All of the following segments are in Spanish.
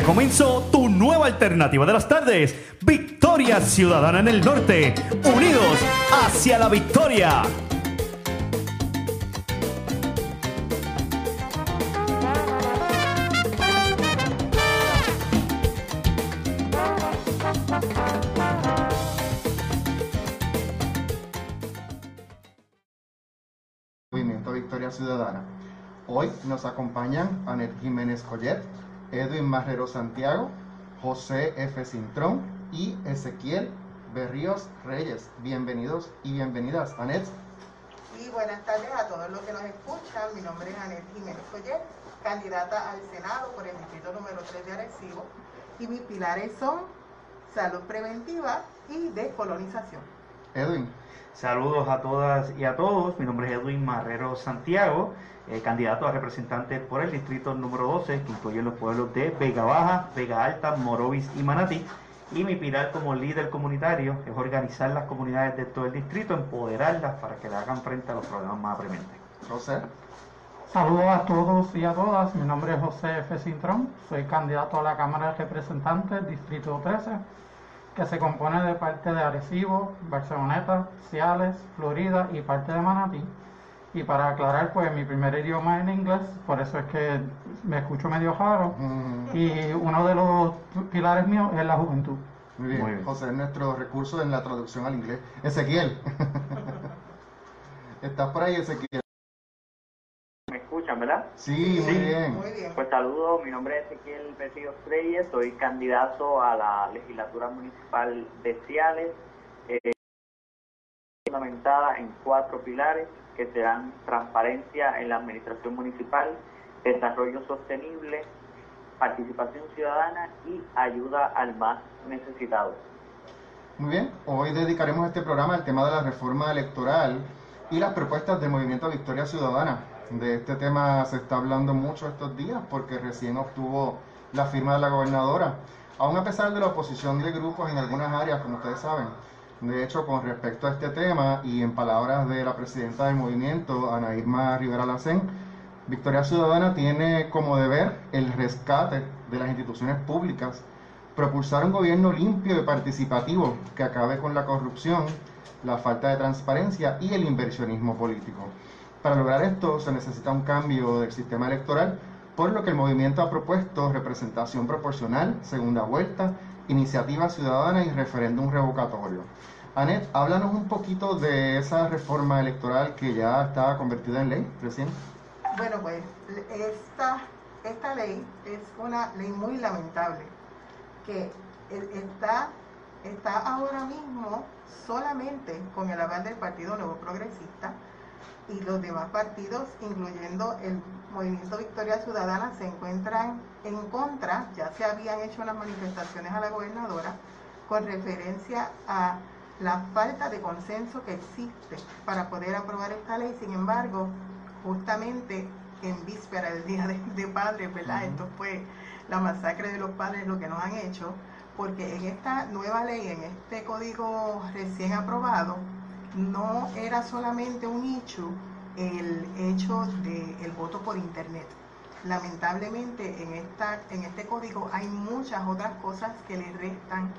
Ya comenzó tu nueva alternativa de las tardes. Victoria Ciudadana en el Norte. Unidos hacia la victoria. Movimiento Victoria Ciudadana. Hoy nos acompañan Anet Jiménez Collet, Edwin Marrero Santiago, José F. Cintrón y Ezequiel Berríos Reyes. Bienvenidos y bienvenidas, Anet. Y buenas tardes a todos los que nos escuchan. Mi nombre es Anet Jiménez Collet, candidata al Senado por el distrito número 3 de Arecibo. Y mis pilares son salud preventiva y descolonización. Edwin. Saludos a todas y a todos. Mi nombre es Edwin Marrero Santiago, eh, candidato a representante por el distrito número 12, que incluye los pueblos de Vega Baja, Vega Alta, Morovis y Manatí. Y mi pilar como líder comunitario es organizar las comunidades de todo el distrito, empoderarlas para que le hagan frente a los problemas más apremiantes. José. Saludos a todos y a todas. Mi nombre es José F. Cintrón. Soy candidato a la Cámara de Representantes, Distrito 13, que se compone de parte de Arecibo, Barceloneta, Ciales, Florida y parte de Manatí. Y para aclarar, pues mi primer idioma es en inglés, por eso es que me escucho medio raro. Mm, Y uno de los pilares míos es la juventud. Muy bien. Muy bien. José es nuestro recurso en la traducción al inglés. Ezequiel. ¿Estás por ahí, Ezequiel? ¿Me escuchan, verdad? Sí, muy Sí. bien. Muy bien. Pues saludos, mi nombre es Ezequiel Berríos Reyes, soy candidato a la legislatura municipal de Ciales, eh, fundamentada en cuatro pilares que serán transparencia en la administración municipal, desarrollo sostenible, participación ciudadana y ayuda al más necesitado. Muy bien, hoy dedicaremos este programa al tema de la reforma electoral y las propuestas del Movimiento Victoria Ciudadana. De este tema se está hablando mucho estos días porque recién obtuvo la firma de la gobernadora, aún a pesar de la oposición de grupos en algunas áreas, como ustedes saben. De hecho, con respecto a este tema y en palabras de la presidenta del movimiento, Ana Irma Rivera Lacén, Victoria Ciudadana tiene como deber el rescate de las instituciones públicas propulsar un gobierno limpio y participativo que acabe con la corrupción, la falta de transparencia y el inversionismo político. Para lograr esto se necesita un cambio del sistema electoral, por lo que el movimiento ha propuesto representación proporcional, segunda vuelta, iniciativa ciudadana y referéndum revocatorio. Anet, háblanos un poquito de esa reforma electoral que ya está convertida en ley recién. Bueno, pues esta, esta ley es una ley muy lamentable que está, está ahora mismo solamente con el aval del Partido Nuevo Progresista y los demás partidos, incluyendo el Movimiento Victoria Ciudadana, se encuentran en contra, ya se habían hecho unas manifestaciones a la gobernadora con referencia a la falta de consenso que existe para poder aprobar esta ley. Sin embargo, justamente en víspera del Día de, de Padres, ¿verdad? Esto fue la masacre de los padres lo que nos han hecho, porque en esta nueva ley, en este código recién aprobado, no era solamente un hecho el hecho del voto por internet. Lamentablemente en, esta, en este código hay muchas otras cosas que le restan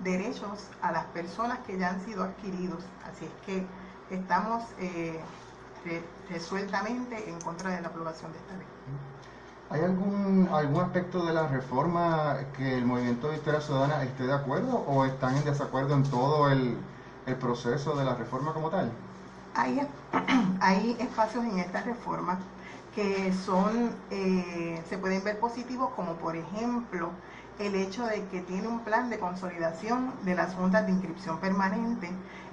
derechos a las personas que ya han sido adquiridos. Así es que estamos eh, re- resueltamente en contra de la aprobación de esta ley. ¿Hay algún, algún aspecto de la reforma que el Movimiento Victoria Ciudadana esté de acuerdo o están en desacuerdo en todo el, el proceso de la reforma como tal? Hay, hay espacios en esta reforma que son, eh, se pueden ver positivos, como por ejemplo el hecho de que tiene un plan de consolidación de las juntas de inscripción permanente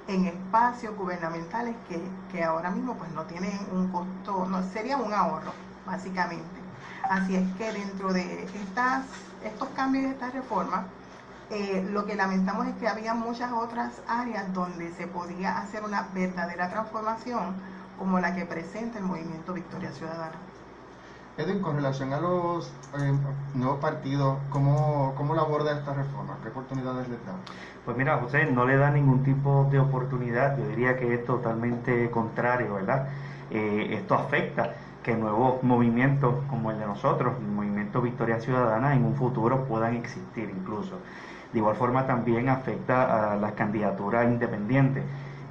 en espacios gubernamentales que, que ahora mismo pues no tienen un costo, no sería un ahorro, básicamente. Así es que dentro de estas, estos cambios y estas reformas, eh, lo que lamentamos es que había muchas otras áreas donde se podía hacer una verdadera transformación, como la que presenta el movimiento Victoria Ciudadana. Edwin, con relación a los eh, nuevos partidos, ¿cómo, ¿cómo lo aborda esta reforma? ¿Qué oportunidades les da? Pues mira, José, no le da ningún tipo de oportunidad, yo diría que es totalmente contrario, ¿verdad? Eh, esto afecta que nuevos movimientos como el de nosotros, el movimiento Victoria Ciudadana en un futuro puedan existir incluso. De igual forma también afecta a las candidaturas independientes.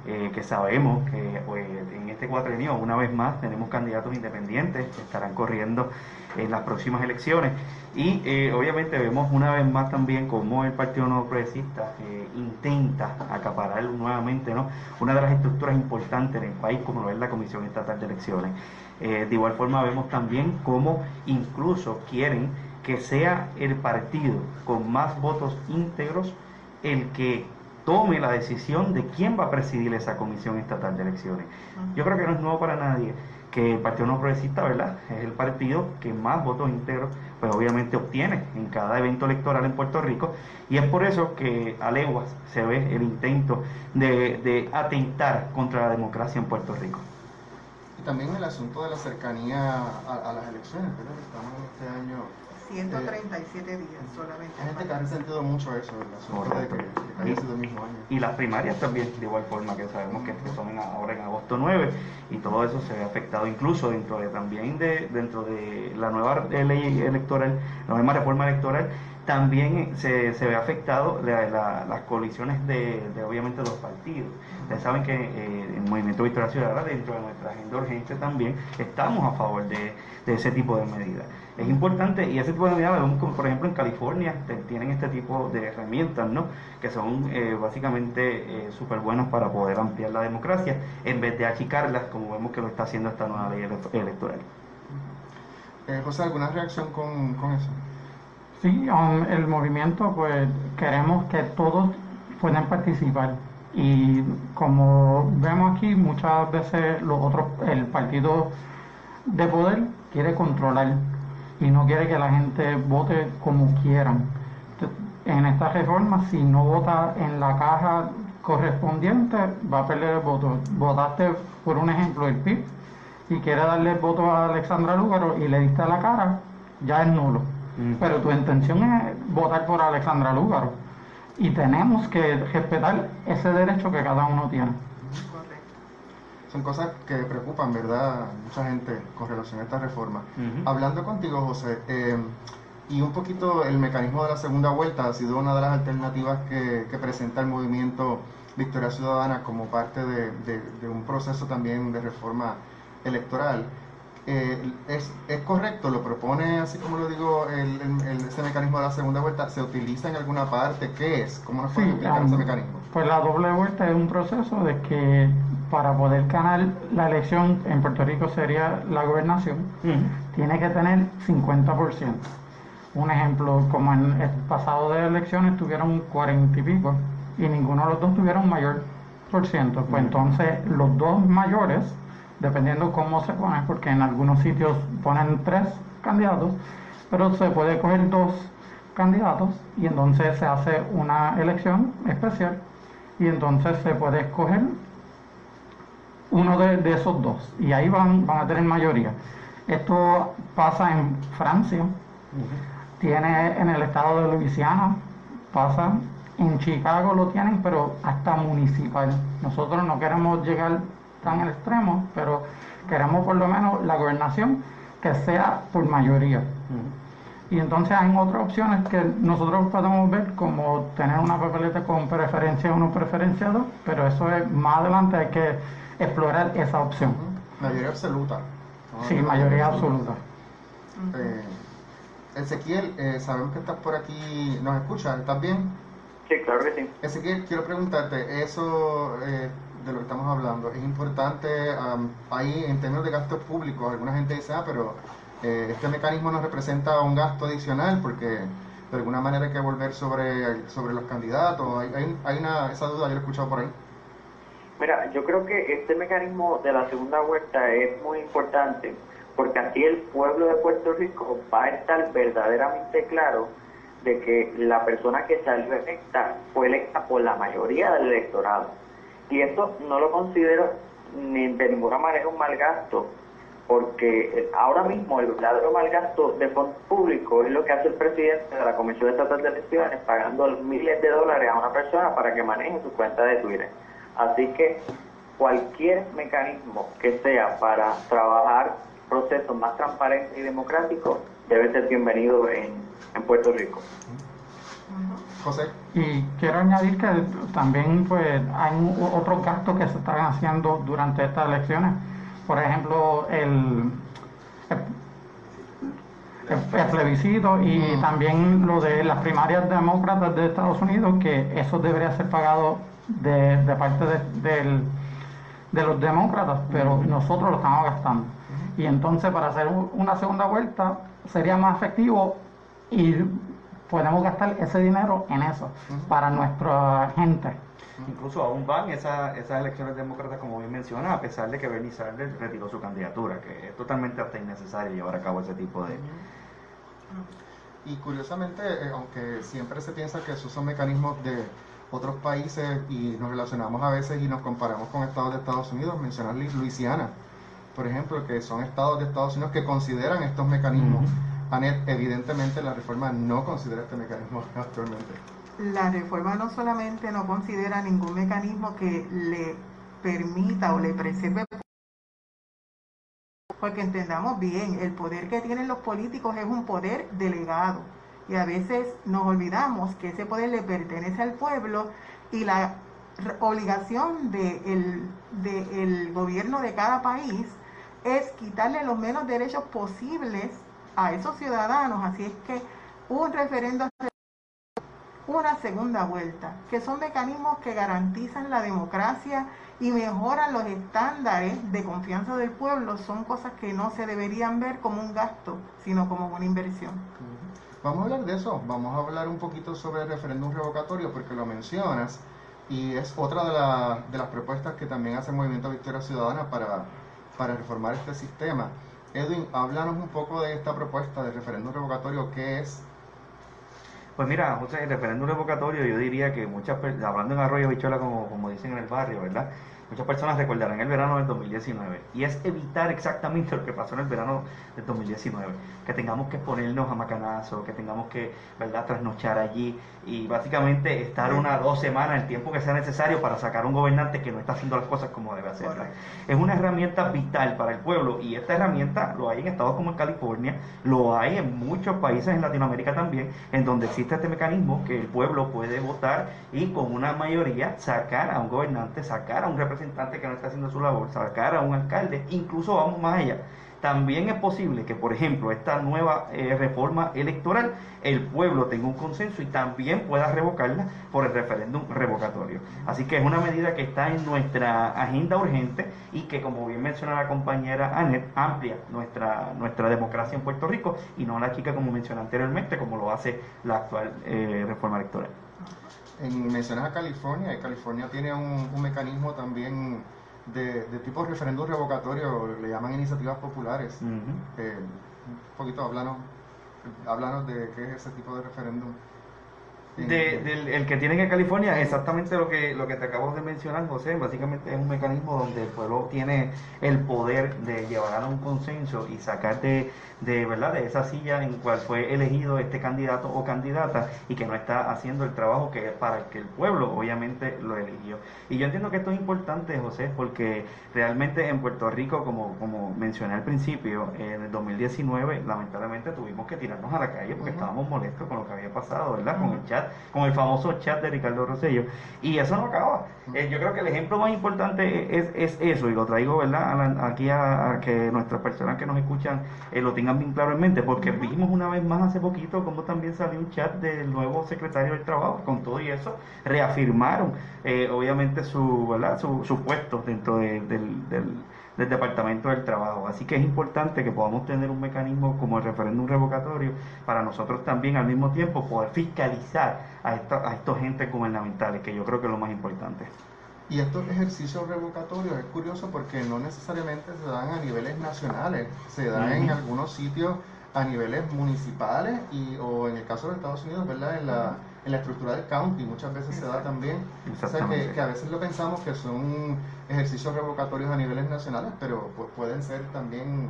Eh, que sabemos que pues, en este cuatrenio, una vez más, tenemos candidatos independientes que estarán corriendo en las próximas elecciones. Y eh, obviamente vemos una vez más también cómo el Partido Nuevo Progresista eh, intenta acaparar nuevamente ¿no? una de las estructuras importantes en el país, como lo es la Comisión Estatal de Elecciones. de igual forma vemos también cómo incluso quieren que sea el partido con más votos íntegros el que tome la decisión de quién va a presidir esa comisión estatal de elecciones. Yo creo que no es nuevo para nadie que el Partido No Progresista, ¿verdad? Es el partido que más votos íntegros, pues obviamente obtiene en cada evento electoral en Puerto Rico, y es por eso que a leguas se ve el intento de, atentar contra la democracia en Puerto Rico. Y también el asunto de la cercanía a, las elecciones, ¿verdad? Estamos este año 137 días solamente. Hay gente que ha resentido mucho eso, asunto de que, que sido el mismo año. Y las primarias también, de igual forma que sabemos que son ahora en agosto 9, y todo eso se ve afectado incluso dentro de también de dentro de la nueva ley electoral, la nueva reforma electoral, también se, se ve afectado las coaliciones de, obviamente los partidos. Ustedes saben que eh, el Movimiento Victoria Ciudadana, dentro de nuestra agenda urgente también, estamos a favor de, de ese tipo de medidas es importante y ese tipo de medidas, por ejemplo en California, tienen este tipo de herramientas, ¿no? Que son eh, básicamente eh, súper buenas para poder ampliar la democracia, en vez de achicarlas, como vemos que lo está haciendo esta nueva ley electoral. Eh, José, ¿alguna reacción con, con eso? Sí, um, el movimiento, pues queremos que todos puedan participar. Y como vemos aquí, muchas veces los otros, el partido de poder quiere controlar y no quiere que la gente vote como quieran. En esta reforma, si no vota en la caja correspondiente, va a perder el voto. Votaste, por un ejemplo, el PIB y quiere darle el voto a Alexandra Lúgaro y le diste a la cara, ya es nulo. Pero tu intención es votar por Alexandra Lúgaro. Y tenemos que respetar ese derecho que cada uno tiene son cosas que preocupan, ¿verdad? Mucha gente con relación a esta reforma. Hablando contigo, José, eh, y un poquito el mecanismo de la segunda vuelta ha sido una de las alternativas que, presenta el movimiento Victoria Ciudadana como parte de, un proceso también de reforma electoral. Eh, es, es, correcto, lo propone así como lo digo, el, ese mecanismo de la segunda vuelta, ¿se utiliza en alguna parte? ¿Qué es? ¿Cómo nos puede explicar ese mecanismo? Pues la doble vuelta es un proceso de que para poder ganar la elección en Puerto Rico sería la gobernación, tiene que tener 50%. Un ejemplo, como en el pasado de elecciones tuvieron 40 y pico y ninguno de los dos tuvieron mayor por ciento. Pues entonces los dos mayores, dependiendo cómo se ponen, porque en algunos sitios ponen tres candidatos, pero se puede coger dos candidatos y entonces se hace una elección especial y entonces se puede escoger uno de, esos dos y ahí van, van a tener mayoría. Esto pasa en Francia, tiene en el estado de Luisiana, pasa en Chicago lo tienen, pero hasta municipal. Nosotros no queremos llegar tan al extremo, pero queremos por lo menos la gobernación que sea por mayoría. Y entonces hay otras opciones que nosotros podemos ver como tener una papeleta con preferencia 1, preferencia 2, pero eso es más adelante hay que explorar esa opción. Mayoría absoluta. Sí, mayoría absoluta. Eh, Ezequiel, eh, sabemos que estás por aquí, ¿nos escuchas? ¿Estás bien? Sí, claro que sí. Ezequiel, quiero preguntarte, eso eh, de lo que estamos hablando, es importante ahí en términos de gastos públicos, alguna gente dice, ah, pero este mecanismo nos representa un gasto adicional porque de alguna manera hay que volver sobre, sobre los candidatos, hay, hay, hay una, esa duda, yo lo he escuchado por ahí. Mira, yo creo que este mecanismo de la segunda vuelta es muy importante porque así el pueblo de Puerto Rico va a estar verdaderamente claro de que la persona que salió electa fue electa por la mayoría del electorado. Y esto no lo considero ni de ninguna manera un mal gasto, porque ahora mismo el verdadero mal gasto de fondos públicos es lo que hace el presidente de la Comisión Estatal de Elecciones pagando miles de dólares a una persona para que maneje su cuenta de Twitter. Así que cualquier mecanismo que sea para trabajar procesos más transparentes y democráticos, debe ser bienvenido en, en Puerto Rico. José. Y quiero añadir que también pues hay otros gastos que se están haciendo durante estas elecciones. Por ejemplo, el, el, el plebiscito y también lo de las primarias demócratas de Estados Unidos, que eso debería ser pagado de, de parte de, del- de los demócratas, pero nosotros lo estamos gastando. Y entonces para hacer una segunda vuelta sería más efectivo y podemos gastar ese dinero en eso, para nuestra gente. Incluso aún van esas, esas elecciones demócratas, como bien menciona, a pesar de que Bernie Sanders retiró su candidatura, que es totalmente hasta innecesario llevar a cabo ese tipo de... Y curiosamente, eh, aunque siempre se piensa que esos son mecanismos de otros países y nos relacionamos a veces y nos comparamos con estados de Estados Unidos, mencionar Lu- Luisiana, por ejemplo, que son estados de Estados Unidos que consideran estos mecanismos. Anet, evidentemente la reforma no considera este mecanismo actualmente. La reforma no solamente no considera ningún mecanismo que le permita o le preserve, porque entendamos bien, el poder que tienen los políticos es un poder delegado y a veces nos olvidamos que ese poder le pertenece al pueblo y la obligación del de gobierno de cada país es quitarle los menos derechos posibles a esos ciudadanos, así es que un referendo una segunda vuelta, que son mecanismos que garantizan la democracia y mejoran los estándares de confianza del pueblo, son cosas que no se deberían ver como un gasto, sino como una inversión. Vamos a hablar de eso, vamos a hablar un poquito sobre el referéndum revocatorio porque lo mencionas y es otra de, la- de las propuestas que también hace el Movimiento Victoria Ciudadana para, reformar este sistema. Edwin, háblanos un poco de esta propuesta de referéndum revocatorio, ¿qué es? Pues mira, José, el referéndum revocatorio, yo diría que muchas personas, hablando en arroyo bichuela como, como dicen en el barrio, ¿verdad? Muchas personas recordarán el verano del 2019 y es evitar exactamente lo que pasó en el verano del 2019, que tengamos que ponernos a macanazo, que tengamos que, ¿verdad?, trasnochar allí y básicamente estar una dos semanas, el tiempo que sea necesario para sacar un gobernante que no está haciendo las cosas como debe hacerlas. Es una herramienta vital para el pueblo y esta herramienta lo hay en estados como en California, lo hay en muchos países en Latinoamérica también, en donde existe este mecanismo que el pueblo puede votar y con una mayoría sacar a un gobernante, sacar a un representante que no está haciendo su labor, sacar a un alcalde, incluso vamos más allá. También es posible que, por ejemplo, esta nueva eh, reforma electoral, el pueblo tenga un consenso y también pueda revocarla por el referéndum revocatorio. Así que es una medida que está en nuestra agenda urgente y que, como bien menciona la compañera Anet, amplia nuestra, nuestra democracia en Puerto Rico y no la chica, como mencioné anteriormente, como lo hace la actual eh, reforma electoral. En, mencionas a California California tiene un mecanismo también de, de tipo referéndum revocatorio, le llaman iniciativas populares. Eh, un poquito háblanos, háblanos de qué es ese tipo de referéndum. De- del el que tienen en California es exactamente lo que, lo que te acabo de mencionar, José. Básicamente es un mecanismo donde el pueblo tiene el poder de llevar a un consenso y sacar de, de, ¿verdad? de esa silla en cual fue elegido este candidato o candidata y que no está haciendo el trabajo que es para el que el pueblo obviamente lo eligió. Y yo entiendo que esto es importante, José, porque realmente en Puerto Rico, como, como mencioné al principio, en el 2019 lamentablemente tuvimos que tirarnos a la calle porque estábamos molestos con lo que había pasado, ¿verdad? Con el chat, con el famoso chat de Ricardo Rosello. Y eso no acaba. Eh, yo creo que el ejemplo más importante es, es eso, y lo traigo, ¿verdad? A la- aquí a, a que nuestras personas que nos escuchan eh, lo tengan bien claro en mente, porque vimos una vez más hace poquito cómo también salió un chat del nuevo secretario del Trabajo, con todo y eso reafirmaron, eh, obviamente, su, ¿verdad? Su, su puesto dentro de- del, del, del Departamento del Trabajo. Así que es importante que podamos tener un mecanismo como el referéndum revocatorio para nosotros también al mismo tiempo poder fiscalizar a, esta- a estos entes gubernamentales, que yo creo que es lo más importante. Y estos ejercicios revocatorios es curioso porque no necesariamente se dan a niveles nacionales, se dan en algunos sitios a niveles municipales y o en el caso de Estados Unidos, ¿verdad? En la, en la estructura del county muchas veces se da también. O sea que a veces lo pensamos que son ejercicios revocatorios a niveles nacionales, pero pu- pueden ser también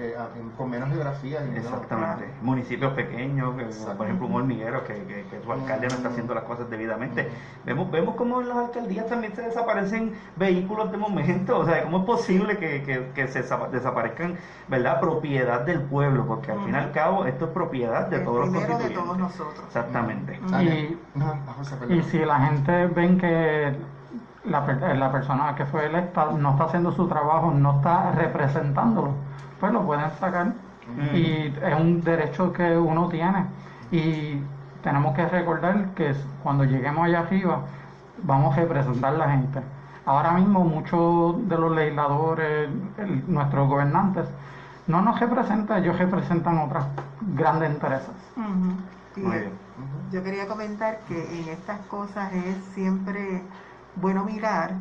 eh, con menos geografía. Y Exactamente. Municipios pequeños, por ejemplo un hormiguero, que, que, su alcalde no está haciendo las cosas debidamente. Vemos vemos cómo en las alcaldías también se desaparecen vehículos de momento. O sea, ¿cómo es posible que, que se desaparezcan, ¿verdad? Propiedad del pueblo, porque al fin y al cabo esto es propiedad de todos los constituyentes. de todos nosotros. Exactamente. Y, y si la gente ven que la, la persona que fue electa no está haciendo su trabajo, no está representándolo, pues lo pueden sacar. Y es un derecho que uno tiene. Y tenemos que recordar que cuando lleguemos allá arriba, vamos a representar a la gente. Ahora mismo muchos de los legisladores, nuestros gobernantes, no nos representan, ellos representan otras grandes intereses. Yo quería comentar que en estas cosas es siempre bueno mirar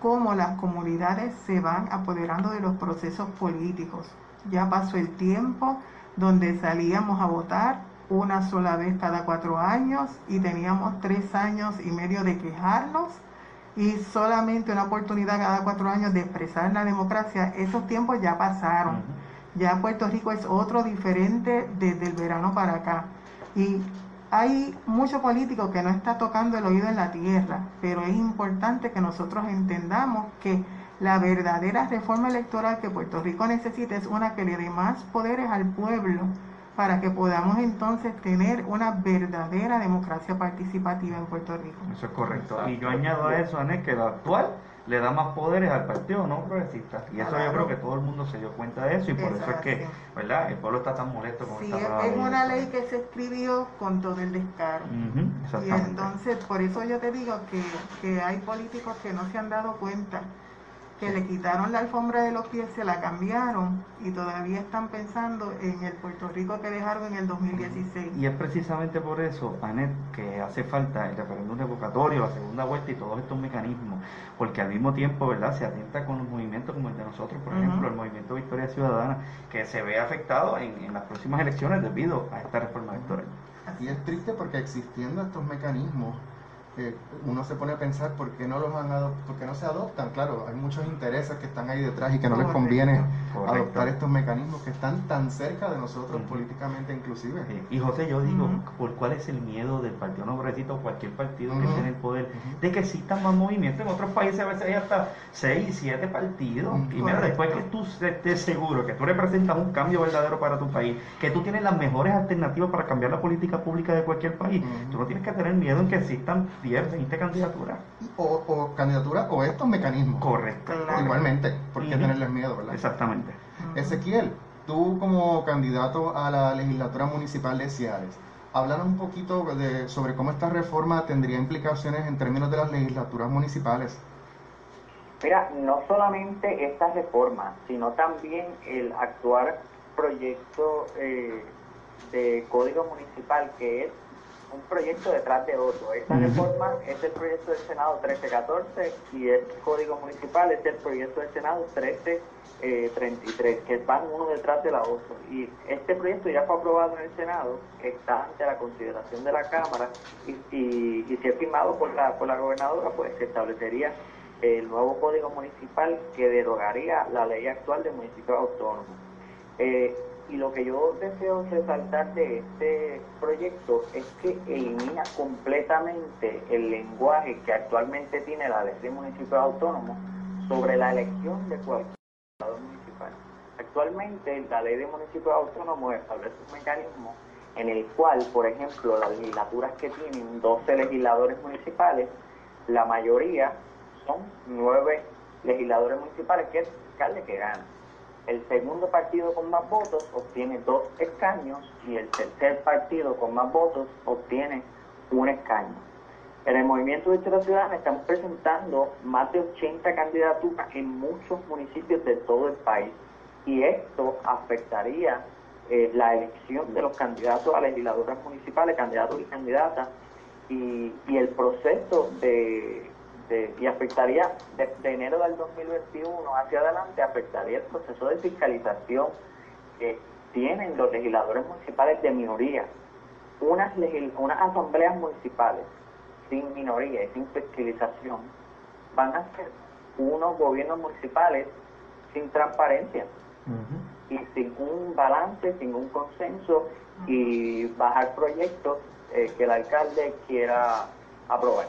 cómo las comunidades se van apoderando de los procesos políticos. Ya pasó el tiempo donde salíamos a votar una sola vez cada cuatro años y teníamos tres años y medio de quejarnos y solamente una oportunidad cada cuatro años de expresar la democracia. Esos tiempos ya pasaron. Ya Puerto Rico es otro diferente desde el verano para acá. Y hay mucho político que no está tocando el oído en la tierra, pero es importante que nosotros entendamos que la verdadera reforma electoral que Puerto Rico necesita es una que le dé más poderes al pueblo para que podamos entonces tener una verdadera democracia participativa en Puerto Rico. Eso es correcto. Y yo añado a eso, Anel, que lo actual le da más poderes al partido no progresista. Y eso yo creo que todo el mundo se dio cuenta de eso y por eso es que, ¿verdad? El pueblo está tan molesto con sí, esta es una ley que se escribió con todo el descaro. y entonces, por eso yo te digo que, que hay políticos que no se han dado cuenta que le quitaron la alfombra de los pies, se la cambiaron y todavía están pensando en el Puerto Rico que dejaron en el 2016. Y es precisamente por eso, Anet, que hace falta el referéndum revocatorio, la segunda vuelta y todos estos mecanismos, porque al mismo tiempo, ¿verdad?, se atenta con los movimientos como el de nosotros, por ejemplo, el movimiento Victoria Ciudadana, que se ve afectado en, en las próximas elecciones debido a esta reforma electoral. Y es triste porque existiendo estos mecanismos, uno se pone a pensar por qué no los han por qué no se adoptan. Claro, hay muchos intereses que están ahí detrás y que no les conviene adoptar estos mecanismos que están tan cerca de nosotros políticamente inclusive. Y José, yo digo, ¿por cuál es el miedo del Partido No o cualquier partido que esté en el poder de que existan más movimientos? En otros países a veces hay hasta 6, 7 partidos. Y mira, después que tú estés seguro que tú representas un cambio verdadero para tu país, que tú tienes las mejores alternativas para cambiar la política pública de cualquier país, tú no tienes que tener miedo en que existan 10, 20 candidaturas. O, o candidaturas o estos mecanismos. Correcto. Igualmente, ¿por qué tenerles miedo, verdad? Exactamente. Ezequiel, tú como candidato a la legislatura municipal de Ciales, háblanos un poquito de, sobre cómo esta reforma tendría implicaciones en términos de las legislaturas municipales. Mira, no solamente esta reforma, sino también el actual proyecto eh, de código municipal que es un proyecto detrás de otro. Esta reforma es el proyecto del Senado 1314 y el Código Municipal es el proyecto del Senado 1333, que van uno detrás de la otro. Y este proyecto ya fue aprobado en el Senado, está ante la consideración de la Cámara y, y, y si es firmado por la, por la gobernadora, pues se establecería el nuevo Código Municipal que derogaría la ley actual de municipios autónomos. Eh, y lo que yo deseo resaltar de este proyecto es que elimina completamente el lenguaje que actualmente tiene la ley de municipios autónomos sobre la elección de cualquier legislador municipal. Actualmente la ley de municipios autónomos establece un mecanismo en el cual, por ejemplo, las legislaturas que tienen 12 legisladores municipales, la mayoría son nueve legisladores municipales, que es alcalde que gana. El segundo partido con más votos obtiene dos escaños y el tercer partido con más votos obtiene un escaño. En el Movimiento de la Ciudadana estamos presentando más de 80 candidaturas en muchos municipios de todo el país y esto afectaría eh, la elección de los candidatos a legisladoras municipales, candidatos y candidatas, y el proceso de y afectaría de, enero del 2021 hacia adelante, afectaría el proceso de fiscalización que tienen los legisladores municipales de minoría. Unas, unas asambleas municipales sin minoría y sin fiscalización van a ser unos gobiernos municipales sin transparencia. y sin un balance, sin un consenso y bajar proyectos eh, que el alcalde quiera aprobar.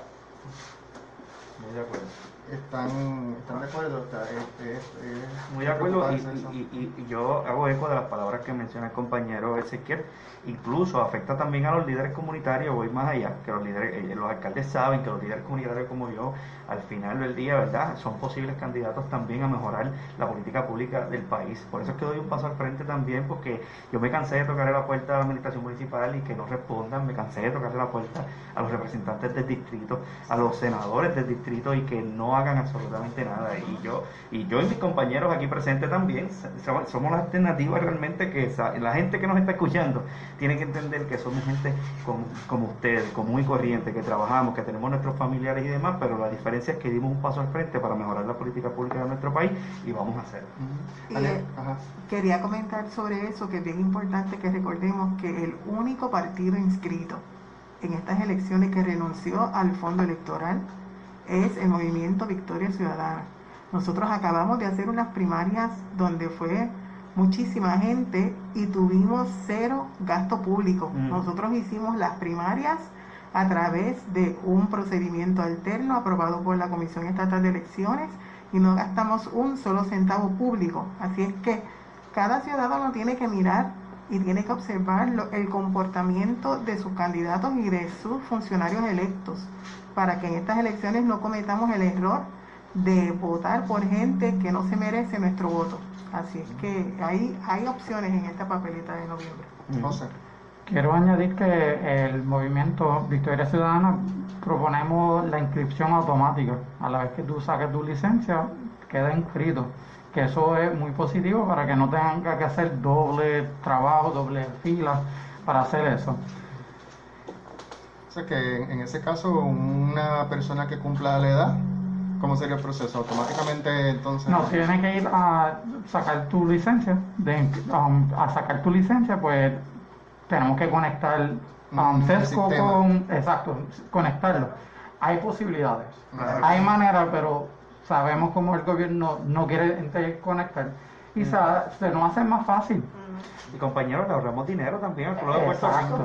Muy de acuerdo. ¿Están, están de acuerdo? Está- es- es- es Muy de acuerdo y, y- y- yo hago eco de las palabras que menciona el compañero Ezequiel. Incluso afecta también a los líderes comunitarios, voy más allá, que los líderes, eh, los alcaldes saben que los líderes comunitarios como yo, al final del día, ¿verdad? Son posibles candidatos también a mejorar la política pública del país. Por eso es que doy un paso al frente también, porque yo me cansé de tocarle la puerta a la administración municipal y que no respondan, me cansé de tocarle la puerta a los representantes del distrito, a los senadores del distrito y que no hagan absolutamente nada. Y yo y yo y mis compañeros aquí presentes también so- somos la alternativa realmente que la gente que nos está escuchando tiene que entender que somos gente como, como ustedes, común y corriente, que trabajamos, que tenemos nuestros familiares y demás, pero la diferencia es que dimos un paso al frente para mejorar la política pública de nuestro país y vamos a hacerlo. Eh. Quería comentar sobre eso, que es bien importante que recordemos que el único partido inscrito en estas elecciones que renunció al fondo electoral es el movimiento Victoria Ciudadana. Nosotros acabamos de hacer unas primarias donde fue muchísima gente y tuvimos cero gasto público. Mm. Nosotros hicimos las primarias a través de un procedimiento alterno aprobado por la Comisión Estatal de Elecciones y no gastamos un solo centavo público. Así es que cada ciudadano tiene que mirar y tiene que observar lo- el comportamiento de sus candidatos y de sus funcionarios electos para que en estas elecciones no cometamos el error de votar por gente que no se merece nuestro voto. Así es que hay, hay opciones en esta papeleta de noviembre. José. Quiero añadir que el movimiento Victoria Ciudadana proponemos la inscripción automática. A la vez que tú saques tu licencia, queda inscrito. Que eso es muy positivo para que no tenga que hacer doble trabajo, doble fila para hacer eso. O sea que en, ese caso, una persona que cumpla la edad, ¿cómo sería el proceso? Automáticamente entonces... No, tienes que ir a sacar tu licencia. De, um, a sacar tu licencia, pues tenemos que conectar um, Mm, Sesco sistema. con. Exacto, conectarlo. Hay posibilidades. Claro. Hay manera, pero sabemos cómo el gobierno no quiere interconectar. Y Mm. se, se nos hace más fácil. Y compañeros, le ahorramos dinero también al pueblo de Puerto. Rico.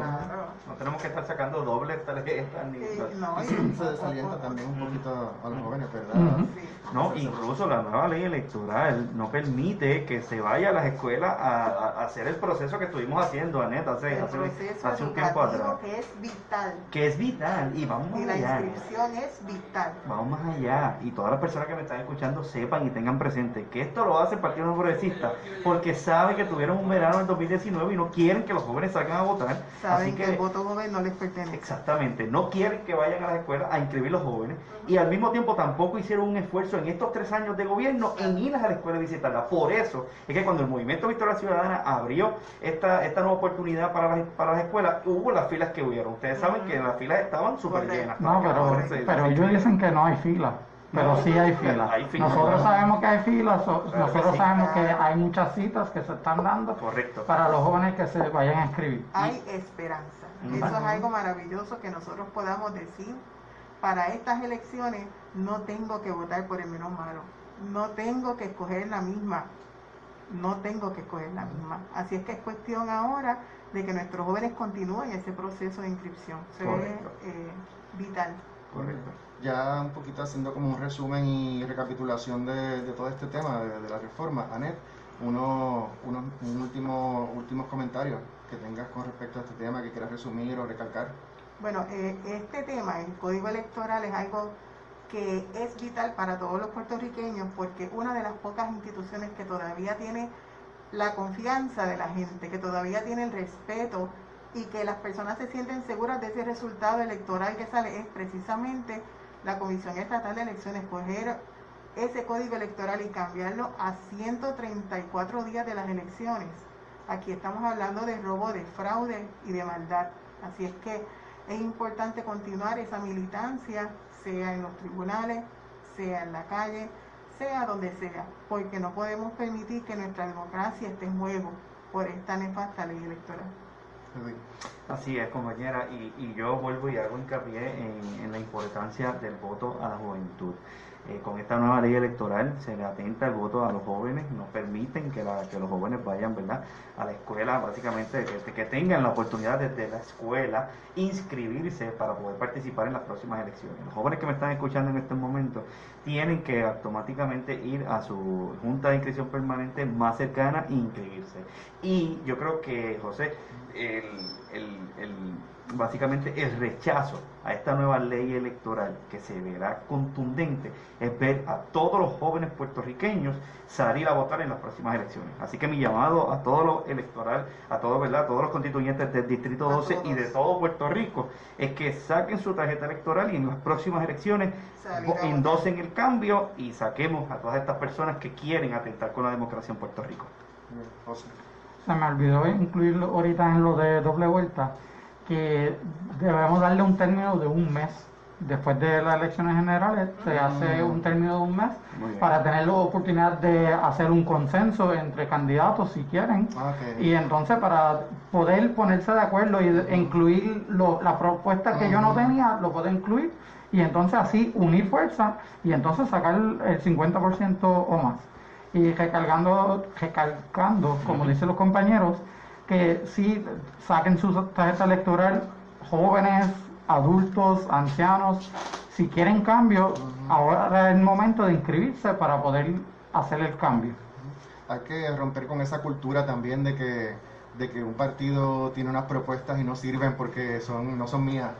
No tenemos que estar sacando dobles tarjetas ni... Sí, no, Se desalienta también un poquito a los jóvenes, ¿verdad? Sí. No, incluso la nueva ley electoral no permite que se vaya a las escuelas a, hacer el proceso que estuvimos haciendo, Anet, hace, El hace, hace un tiempo atrás. que es vital Que es vital y vamos y más la allá. inscripción es vital. Vamos más allá y todas las personas que me están escuchando sepan y tengan presente que esto lo hace el Partido No Progresista porque sabe que tuvieron un verano en 2019 y no quieren que los jóvenes salgan a votar. Saben Así que, el voto joven no les pertenece. Exactamente, no quieren que vayan a las escuelas a inscribir los jóvenes y al mismo tiempo tampoco hicieron un esfuerzo en estos tres años de gobierno en ir a la escuela y visitarla. Por eso es que cuando el Movimiento Victoria Ciudadana abrió esta, esta nueva oportunidad para las, para las escuelas, hubo las filas que hubieron. Ustedes saben que las filas estaban súper llenas. No, pero, pero ellos dicen que no hay fila. Pero sí hay fila. hay fila, Nosotros claro. sabemos que hay fila, so- Claro que nosotros sí. sabemos que hay muchas citas que se están dando Correcto. para los jóvenes que se vayan a inscribir. Hay esperanza. Ujú. Eso es algo maravilloso que nosotros podamos decir. Para estas elecciones no tengo que votar por el menos malo. No tengo que escoger la misma. No tengo que escoger la misma. Así es que es cuestión ahora de que nuestros jóvenes continúen ese proceso de inscripción. Eso es eh, vital. Correcto. Ya un poquito haciendo como un resumen y recapitulación de, todo este tema de, la reforma. Anet, uno, unos un último, últimos comentarios que tengas con respecto a este tema que quieras resumir o recalcar. Bueno, eh, este tema, el código electoral, es algo que es vital para todos los puertorriqueños porque una de las pocas instituciones que todavía tiene la confianza de la gente, que todavía tiene el respeto y que las personas se sienten seguras de ese resultado electoral que sale es precisamente la Comisión Estatal de Elecciones, coger ese código electoral y cambiarlo a 134 días de las elecciones. Aquí estamos hablando de robo, de fraude y de maldad. Así es que es importante continuar esa militancia, sea en los tribunales, sea en la calle, sea donde sea, porque no podemos permitir que nuestra democracia esté en juego por esta nefasta ley electoral. Así es, compañera, y, y yo vuelvo y hago hincapié en, en la importancia del voto a la juventud. Eh, con esta nueva ley electoral se le atenta el voto a los jóvenes, no permiten que, la, que los jóvenes vayan ¿verdad? a la escuela, básicamente que, que tengan la oportunidad desde la escuela inscribirse para poder participar en las próximas elecciones. Los jóvenes que me están escuchando en este momento tienen que automáticamente ir a su junta de inscripción permanente más cercana e inscribirse. Y yo creo que, José, el, el, el básicamente el rechazo a esta nueva ley electoral que se verá contundente es ver a todos los jóvenes puertorriqueños salir a votar en las próximas elecciones. Así que mi llamado a todos los electoral, a todos, ¿verdad? todos los constituyentes del Distrito 12 y de todo Puerto Rico, es que saquen su tarjeta electoral y en las próximas elecciones endosen el cambio y saquemos a todas estas personas que quieren atentar con la democracia en Puerto Rico. Se me olvidó incluirlo ahorita en lo de doble vuelta que debemos darle un término de un mes. Después de las elecciones generales se mm. hace un término de un mes para tener la oportunidad de hacer un consenso entre candidatos si quieren. Y entonces para poder ponerse de acuerdo y incluir lo, la propuesta que yo no tenía, lo puedo incluir y entonces así unir fuerza y entonces sacar el 50% o más. Y recargando, recalcando, como dicen los compañeros, que sí saquen su tarjeta electoral jóvenes, adultos, ancianos. Si quieren cambio, ahora es el momento de inscribirse para poder hacer el cambio. Hay que romper con esa cultura también de que, de que un partido tiene unas propuestas y no sirven porque son no son mías.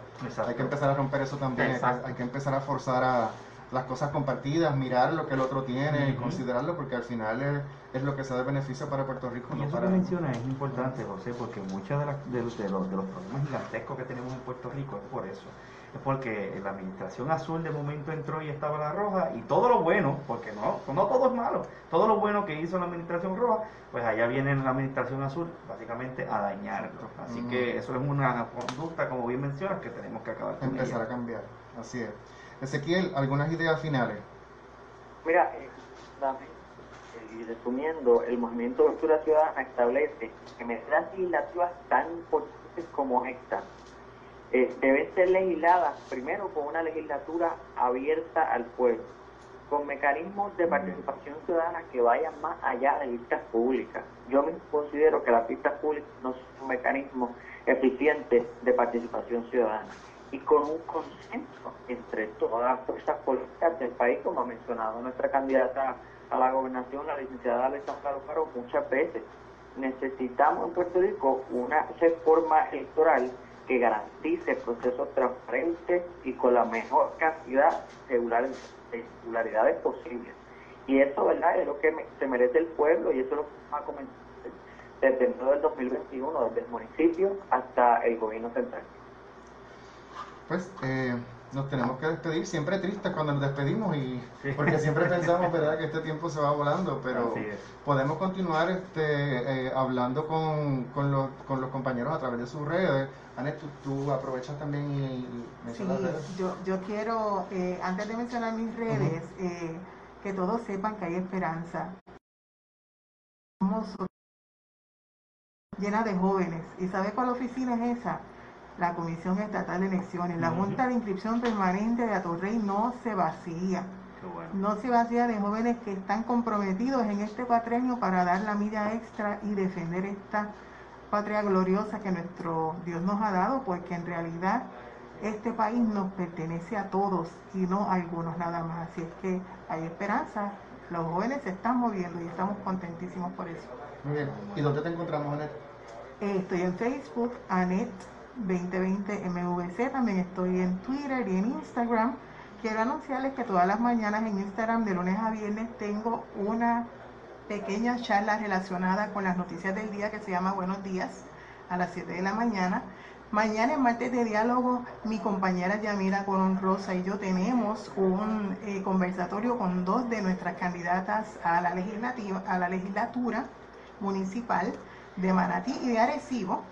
Hay que empezar a romper eso también. hay que empezar a forzar a, las cosas compartidas, mirar lo que el otro tiene y considerarlo, porque al final es, es, lo que se da beneficio para Puerto Rico. Y eso que menciona es importante, José, porque muchos de, de, los, de, los, problemas gigantescos que tenemos en Puerto Rico es por eso. Es porque la administración azul de momento entró y estaba la roja, y todo lo bueno, porque no, no todo es malo, todo lo bueno que hizo la administración roja, pues allá viene la administración azul básicamente a dañarlo. Así que eso es una conducta, como bien mencionas, que tenemos que acabar con Empezar a cambiar, así es. Ezequiel, ¿algunas ideas finales? Mira, eh, y resumiendo, el movimiento de cultura ciudadana establece que medidas legislativas tan importantes como esta eh, deben ser legisladas primero con una legislatura abierta al pueblo, con mecanismos de participación ciudadana que vayan más allá de vistas públicas. Yo me considero que las vistas públicas no son un mecanismo eficiente de participación ciudadana y con un consenso entre todas las fuerzas políticas del país, como ha mencionado nuestra candidata a la gobernación, la licenciada Alessandra López, muchas veces. Necesitamos en Puerto Rico una reforma electoral que garantice procesos transparentes y con la mejor cantidad de regularidades posibles. Y eso, ¿verdad?, es lo que se merece el pueblo y eso es lo que vamos a comenzar desde el del 2021, desde el municipio hasta el gobierno central pues eh, nos tenemos que despedir. Siempre triste cuando nos despedimos y porque siempre pensamos, verdad, que este tiempo se va volando, pero podemos continuar este, eh, hablando con, con, los, con los compañeros a través de sus redes. Anet, tú, aprovechas también y, mencionas sí, Yo, yo quiero, eh, antes de mencionar mis redes, que todos sepan que hay esperanza. Somos llena de jóvenes. ¿Y sabe cuál oficina es esa? La Comisión Estatal de Elecciones. La Junta de Inscripción Permanente de Atorrey no se vacía. No se vacía de jóvenes que están comprometidos en este cuatrenio para dar la milla extra y defender esta patria gloriosa que nuestro Dios nos ha dado, porque en realidad este país nos pertenece a todos y no a algunos nada más. Así es que hay esperanza. Los jóvenes se están moviendo y estamos contentísimos por eso. Muy bien. ¿Y dónde te encontramos, Anet? estoy en Facebook, Anet 2020 MVC. También estoy en Twitter y en Instagram. Quiero anunciarles que todas las mañanas en Instagram, de lunes a viernes, tengo una pequeña charla relacionada con las noticias del día que se llama Buenos Días a las 7 de la mañana. Mañana en martes de diálogo, mi compañera Yamira Colón Rosa y yo tenemos un eh, conversatorio con dos de nuestras candidatas a la legislativa, a la legislatura municipal de Manatí y de Arecibo.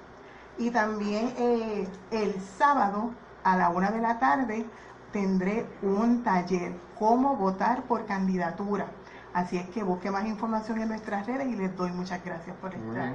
Y también eh, el sábado a la una de la tarde tendré un taller, cómo votar por candidatura. Así es que busque más información en nuestras redes y les doy muchas gracias por estar.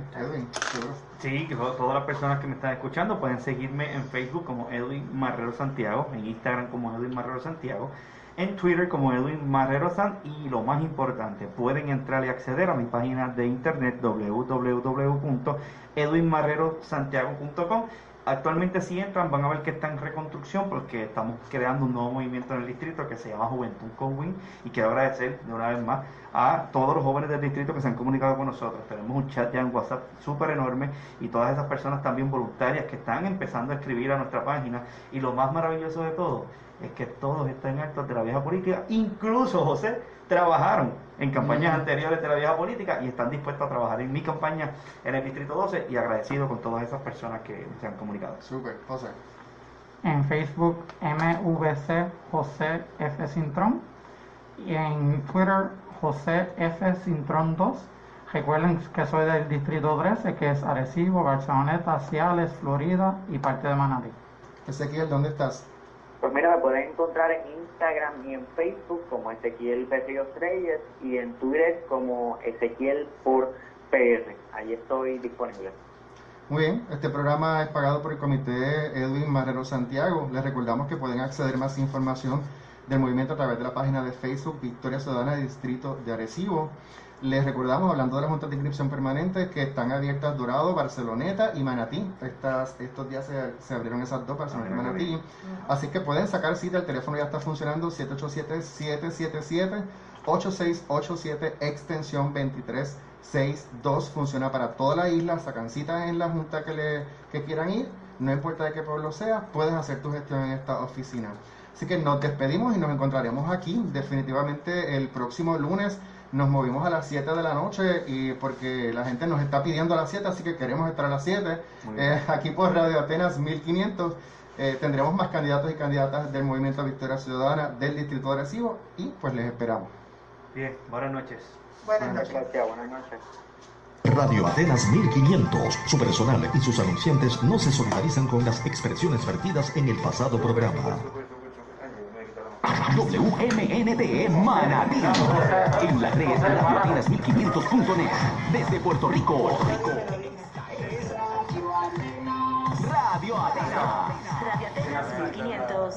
Sí, que todas las personas que me están escuchando pueden seguirme en Facebook como Edwin Marrero Santiago, en Instagram como Edwin Marrero Santiago. En Twitter como Edwin Marrero San y lo más importante, pueden entrar y acceder a mi página de internet www.edwinmarrerosantiago.com Actualmente si entran van a ver que está en reconstrucción porque estamos creando un nuevo movimiento en el distrito que se llama Juventud con Win y quiero agradecer de una vez más a todos los jóvenes del distrito que se han comunicado con nosotros. Tenemos un chat ya en WhatsApp súper enorme y todas esas personas también voluntarias que están empezando a escribir a nuestra página y lo más maravilloso de todo es que todos están actos de la vieja política, incluso José, trabajaron en campañas anteriores de la vieja política y están dispuestos a trabajar en mi campaña en el Distrito 12 y agradecido con todas esas personas que se han comunicado. Súper, José. En Facebook, MVC José F. Cintrón. Y en Twitter, José F. Cintrón 2. Recuerden que soy del Distrito 13, que es Arecibo, Barceloneta, Ciales, Florida y parte de Manatí. Ezequiel, ¿dónde estás? Pues mira, me pueden encontrar en Instagram y en Facebook como Ezequiel Berríos Reyes y en Twitter como Ezequiel por PR. Ahí estoy disponible. Muy bien, este programa es pagado por el Comité Edwin Marrero Santiago. Les recordamos que pueden acceder más información del movimiento a través de la página de Facebook Victoria Ciudadana Distrito de Arecibo. Les recordamos, hablando de las juntas de inscripción permanente, que están abiertas Dorado, Barceloneta y Manatí. Estas, estos días se, se abrieron esas dos, Barceloneta y Manatí. Así que pueden sacar cita, el teléfono ya está funcionando, 787-777-8687, extensión 2362. Funciona para toda la isla, sacan cita en la junta que, le, que quieran ir, no importa de qué pueblo sea, pueden hacer tu gestión en esta oficina. Así que nos despedimos y nos encontraremos aquí definitivamente el próximo lunes nos movimos a las 7 de la noche y porque la gente nos está pidiendo a las 7, así que queremos estar a las 7. Eh, aquí por Radio Atenas 1500 eh, tendremos más candidatos y candidatas del Movimiento Victoria Ciudadana del Distrito de Arecibo y pues les esperamos. Bien, buenas noches. Buenas noches. Gracias, buenas noches. Radio Atenas 1500. Su personal y sus anunciantes no se solidarizan con las expresiones vertidas en el pasado programa. WMNT Manatí. En la red radioatenas1500.net. Desde Puerto Rico. Radio Atenas. Radio Atenas 1500.